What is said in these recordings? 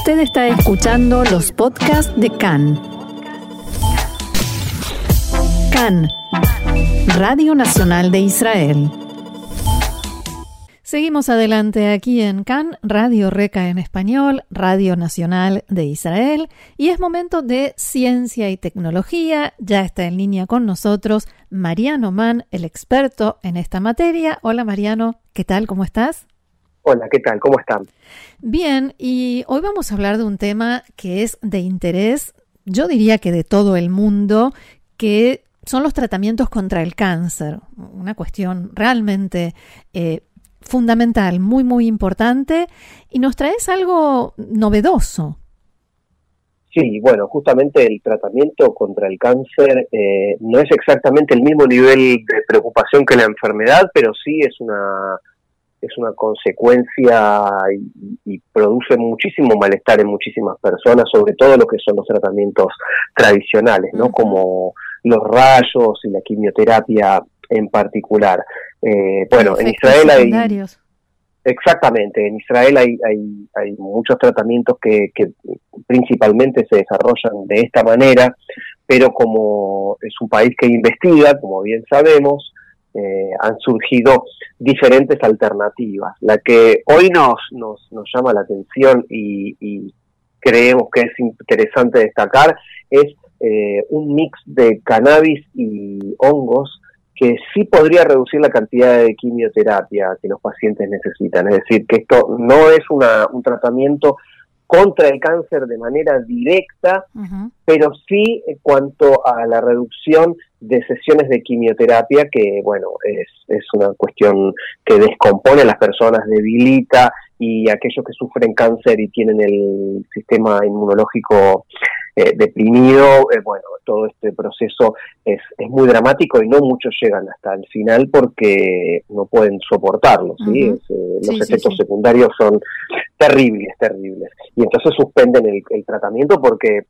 Usted está escuchando los podcasts de CAN. CAN, Radio Nacional de Israel. Seguimos adelante aquí en CAN, Radio Reca en español, Radio Nacional de Israel, y es momento de ciencia y tecnología. Ya está en línea con nosotros Mariano Mann, el experto en esta materia. Hola Mariano, ¿qué tal? ¿Cómo estás? Hola, ¿qué tal? ¿Cómo están? Bien, y hoy vamos a hablar de un tema que es de interés, yo diría que de todo el mundo, que son los tratamientos contra el cáncer, una cuestión realmente eh, fundamental, muy, muy importante, y nos traes algo novedoso. Sí, bueno, justamente el tratamiento contra el cáncer eh, no es exactamente el mismo nivel de preocupación que la enfermedad, pero sí es una es una consecuencia y, produce muchísimo malestar en muchísimas personas, sobre todo lo que son los tratamientos tradicionales, ¿no? Como los rayos y la quimioterapia en particular. Eh, bueno, en Israel hay... Exactamente, en Israel hay, hay, hay muchos tratamientos que, que principalmente se desarrollan de esta manera, pero como es un país que investiga, como bien sabemos, eh, han surgido diferentes alternativas. La que hoy nos, nos, nos llama la atención y, creemos que es interesante destacar es eh, un mix de cannabis y hongos que sí podría reducir la cantidad de quimioterapia que los pacientes necesitan. Es decir, que esto no es una, un tratamiento contra el cáncer de manera directa, pero sí en cuanto a la reducción de sesiones de quimioterapia, que bueno, es, es una cuestión que descompone a las personas, debilita y aquellos que sufren cáncer y tienen el sistema inmunológico eh, deprimido, eh, bueno, todo este proceso es, es muy dramático y no muchos llegan hasta el final porque no pueden soportarlo, ¿sí? Eh, los efectos secundarios son terribles, terribles. Y entonces suspenden el, el tratamiento porque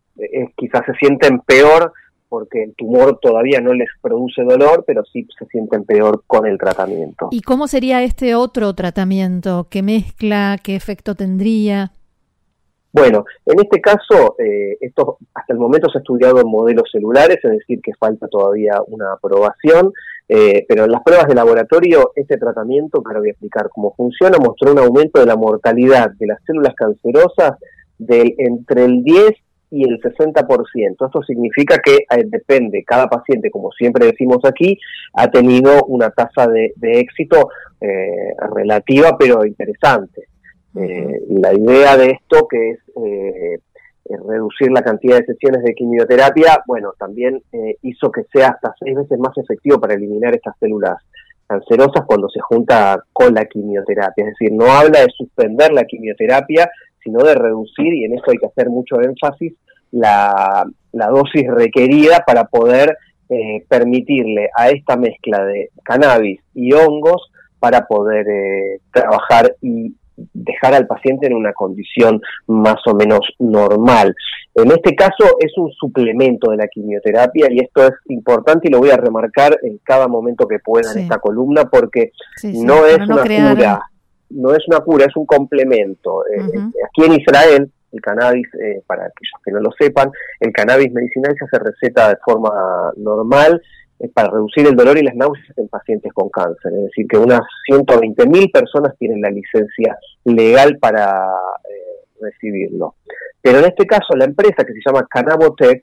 quizás se sienten peor porque el tumor todavía no les produce dolor, pero sí se sienten peor con el tratamiento. ¿Y cómo sería este otro tratamiento? ¿Qué mezcla? ¿Qué efecto tendría? Bueno, en este caso, eh, esto hasta el momento se ha estudiado en modelos celulares, es decir, que falta todavía una aprobación, eh, pero en las pruebas de laboratorio, este tratamiento, ahora voy a explicar cómo funciona, mostró un aumento de la mortalidad de las células cancerosas del entre el 10 y el 60%. Esto significa que eh, depende, cada paciente, como siempre decimos aquí, ha tenido una tasa de, éxito eh, relativa pero interesante. Eh, la idea de esto, que es reducir la cantidad de sesiones de quimioterapia, bueno, también hizo que sea hasta seis veces más efectivo para eliminar estas células cancerosas cuando se junta con la quimioterapia. Es decir, no habla de suspender la quimioterapia, sino de reducir, y en eso hay que hacer mucho énfasis, la, dosis requerida para poder eh, permitirle a esta mezcla de cannabis y hongos para poder eh, trabajar y dejar al paciente en una condición más o menos normal. En este caso es un suplemento de la quimioterapia y esto es importante y lo voy a remarcar en cada momento que pueda en esta columna porque no es una cura, no es una cura, es un complemento. Eh, aquí en Israel el cannabis, eh, para aquellos que no lo sepan, el cannabis medicinal se hace receta de forma normal eh, para reducir el dolor y las náuseas en pacientes con cáncer. Es decir, que unas 120.000 personas tienen la licencia legal para eh, recibirlo. Pero en este caso, la empresa que se llama Cannabotech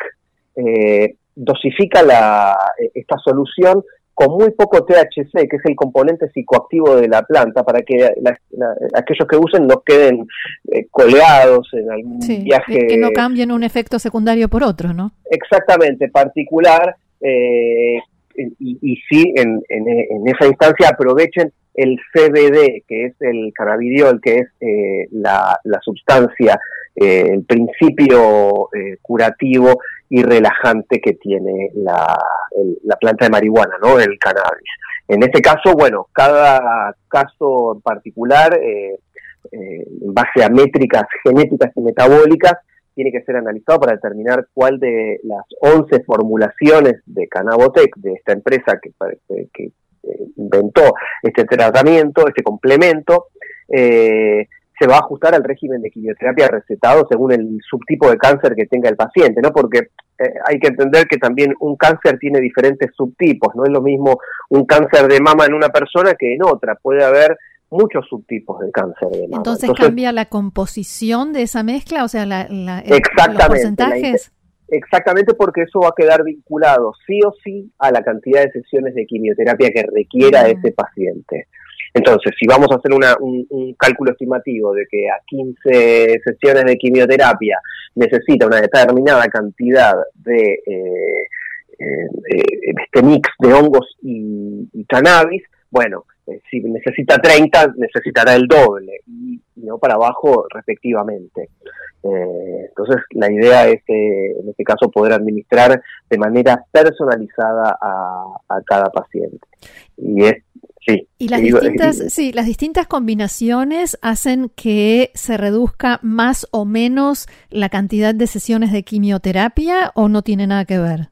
dosifica la, esta solución con muy poco THC, que es el componente psicoactivo de la planta, para que aquellos que usen no queden eh, colgados en algún viaje. Que no cambien un efecto secundario por otro, ¿no? Exactamente, particular. Eh, y, y, sí, en, en, esa instancia aprovechen el CBD, que es el cannabidiol, que es eh, la, la, sustancia, el principio curativo y relajante que tiene la, la planta de marihuana, ¿no? El cannabis. En este caso, bueno, cada caso en particular, eh, eh, en base a métricas genéticas y metabólicas, tiene que ser analizado para determinar cuál de las 11 formulaciones de Cannabotec, de esta empresa que, que, eh, inventó este tratamiento, este complemento, se va a ajustar al régimen de quimioterapia recetado según el subtipo de cáncer que tenga el paciente, ¿no? Porque eh, hay que entender que también un cáncer tiene diferentes subtipos, no es lo mismo un cáncer de mama en una persona que en otra, puede haber muchos subtipos de cáncer de mama. Entonces, cambia la composición de esa mezcla, o sea, la, exactamente, los porcentajes. exactamente porque eso va a quedar vinculado sí o sí a la cantidad de sesiones de quimioterapia que requiera ese paciente. Entonces, si vamos a hacer un, cálculo estimativo de que a 15 sesiones de quimioterapia necesita una determinada cantidad de eh, eh, eh, este mix de hongos y, cannabis, bueno, si necesita 30, necesitará el doble, y, no para abajo respectivamente. entonces, la idea es, en este caso, poder administrar de manera personalizada a, a cada paciente. Y es y las distintas, sí, las distintas combinaciones hacen que se reduzca más o menos la cantidad de sesiones de quimioterapia o no tiene nada que ver.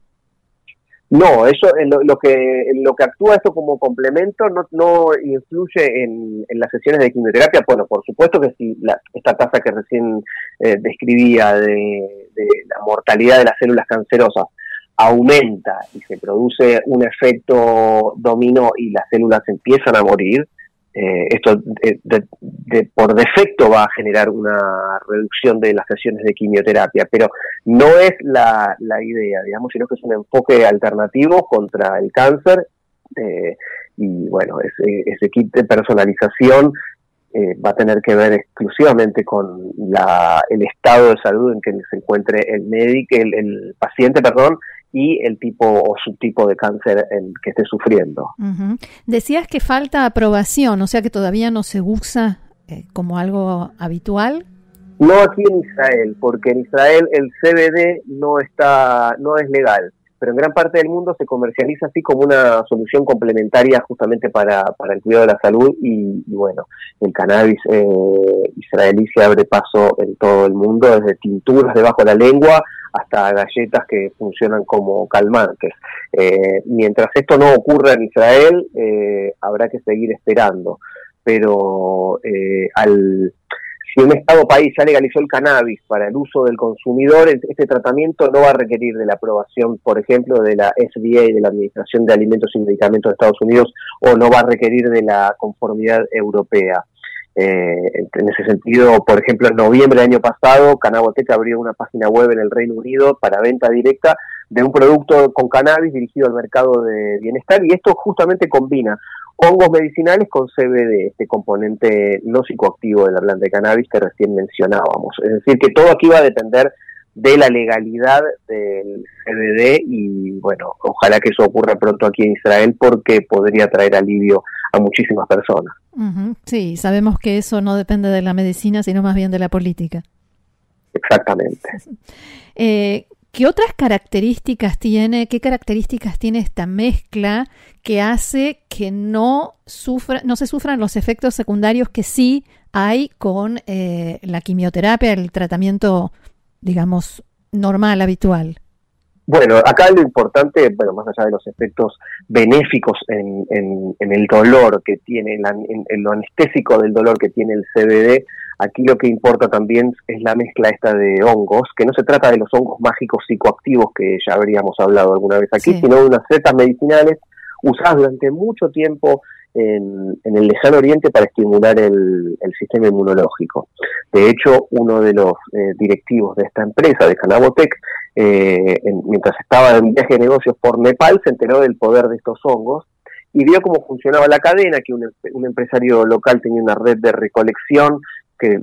No, eso lo, que lo que actúa esto como complemento no, no influye en, las sesiones de quimioterapia. Bueno, por supuesto que si esta tasa que recién eh, describía de, la mortalidad de las células cancerosas aumenta y se produce un efecto dominó y las células empiezan a morir, eh, esto de, por defecto va a generar una reducción de las sesiones de quimioterapia, pero no es la, la idea, digamos, sino que es un enfoque alternativo contra el cáncer eh, y bueno, ese, ese kit de personalización eh, va a tener que ver exclusivamente con la, el estado de salud en que se encuentre el médico, el, el paciente, perdón, y el tipo o subtipo de cáncer en que esté sufriendo. Decías que falta aprobación, o sea que todavía no se usa eh, como algo habitual. No aquí en Israel, porque en Israel el CBD no está, no es legal, pero en gran parte del mundo se comercializa así como una solución complementaria justamente para, para el cuidado de la salud y, bueno, el cannabis eh, israelí se abre paso en todo el mundo, desde tinturas debajo de la lengua hasta galletas que funcionan como calmantes. Eh, mientras esto no ocurra en Israel, eh, habrá que seguir esperando. Pero eh, al, si un Estado país ya legalizó el cannabis para el uso del consumidor, este tratamiento no va a requerir de la aprobación, por ejemplo, de la FDA, de la Administración de Alimentos y Medicamentos de Estados Unidos, o no va a requerir de la conformidad europea. Eh, en ese sentido, por ejemplo, en noviembre del año pasado, Canaboteca abrió una página web en el Reino Unido para venta directa de un producto con cannabis dirigido al mercado de bienestar y esto justamente combina hongos medicinales con CBD, este componente no psicoactivo de la planta de cannabis que recién mencionábamos. Es decir, que todo aquí va a depender de la legalidad del CBD y bueno, ojalá que eso ocurra pronto aquí en Israel porque podría traer alivio a muchísimas personas. Sí, sabemos que eso no depende de la medicina, sino más bien de la política. Exactamente. Eh, ¿Qué otras características tiene, qué características tiene esta mezcla que hace que no, sufra, no se sufran los efectos secundarios que sí hay con eh, la quimioterapia, el tratamiento, digamos, normal, habitual? Bueno, acá lo importante, bueno, más allá de los efectos benéficos en, en, el dolor que tiene, en, lo anestésico del dolor que tiene el CBD, aquí lo que importa también es la mezcla esta de hongos, que no se trata de los hongos mágicos psicoactivos que ya habríamos hablado alguna vez aquí, sino de unas setas medicinales usadas durante mucho tiempo en, el lejano oriente para estimular el, sistema inmunológico. De hecho, uno de los eh, directivos de esta empresa, de Canabotec, eh, mientras estaba en viaje de negocios por Nepal, se enteró del poder de estos hongos y vio cómo funcionaba la cadena, que un, empresario local tenía una red de recolección que,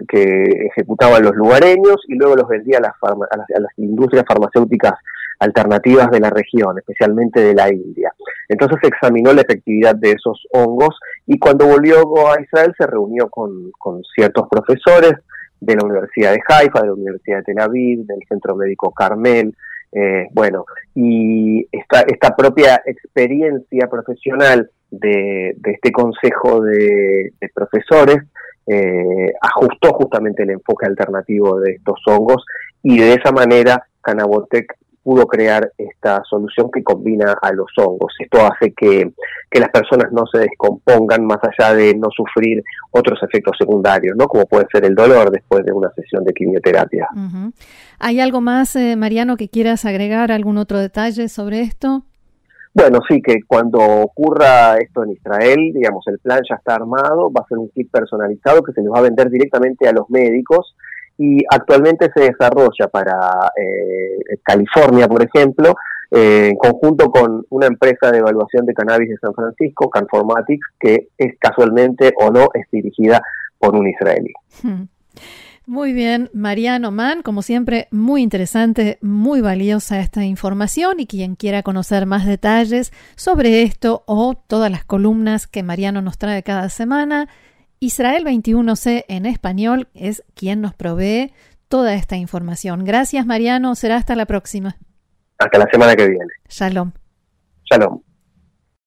ejecutaba los lugareños y luego los vendía a las, a las industrias farmacéuticas alternativas de la región, especialmente de la India. Entonces examinó la efectividad de esos hongos y cuando volvió a Israel se reunió con, ciertos profesores de la Universidad de Haifa, de la Universidad de Tel Aviv, del Centro Médico Carmel, eh, bueno, y esta, esta propia experiencia profesional de, este consejo de, profesores eh, ajustó justamente el enfoque alternativo de estos hongos y de esa manera Canabotec pudo crear esta solución que combina a los hongos. Esto hace que, las personas no se descompongan más allá de no sufrir otros efectos secundarios, ¿no? Como puede ser el dolor después de una sesión de quimioterapia. ¿Hay algo más, eh, Mariano, que quieras agregar, algún otro detalle sobre esto? Bueno, sí, que cuando ocurra esto en Israel, digamos, el plan ya está armado, va a ser un kit personalizado que se les va a vender directamente a los médicos y actualmente se desarrolla para eh, California, por ejemplo, eh, en conjunto con una empresa de evaluación de cannabis de San Francisco, Canformatics, que es casualmente o no es dirigida por un israelí. Hmm. Muy bien, Mariano Mann, como siempre, muy interesante, muy valiosa esta información y quien quiera conocer más detalles sobre esto o todas las columnas que Mariano nos trae cada semana, Israel 21C en español es quien nos provee toda esta información. Gracias, Mariano. Será hasta la próxima. Hasta la semana que viene. Shalom. Shalom.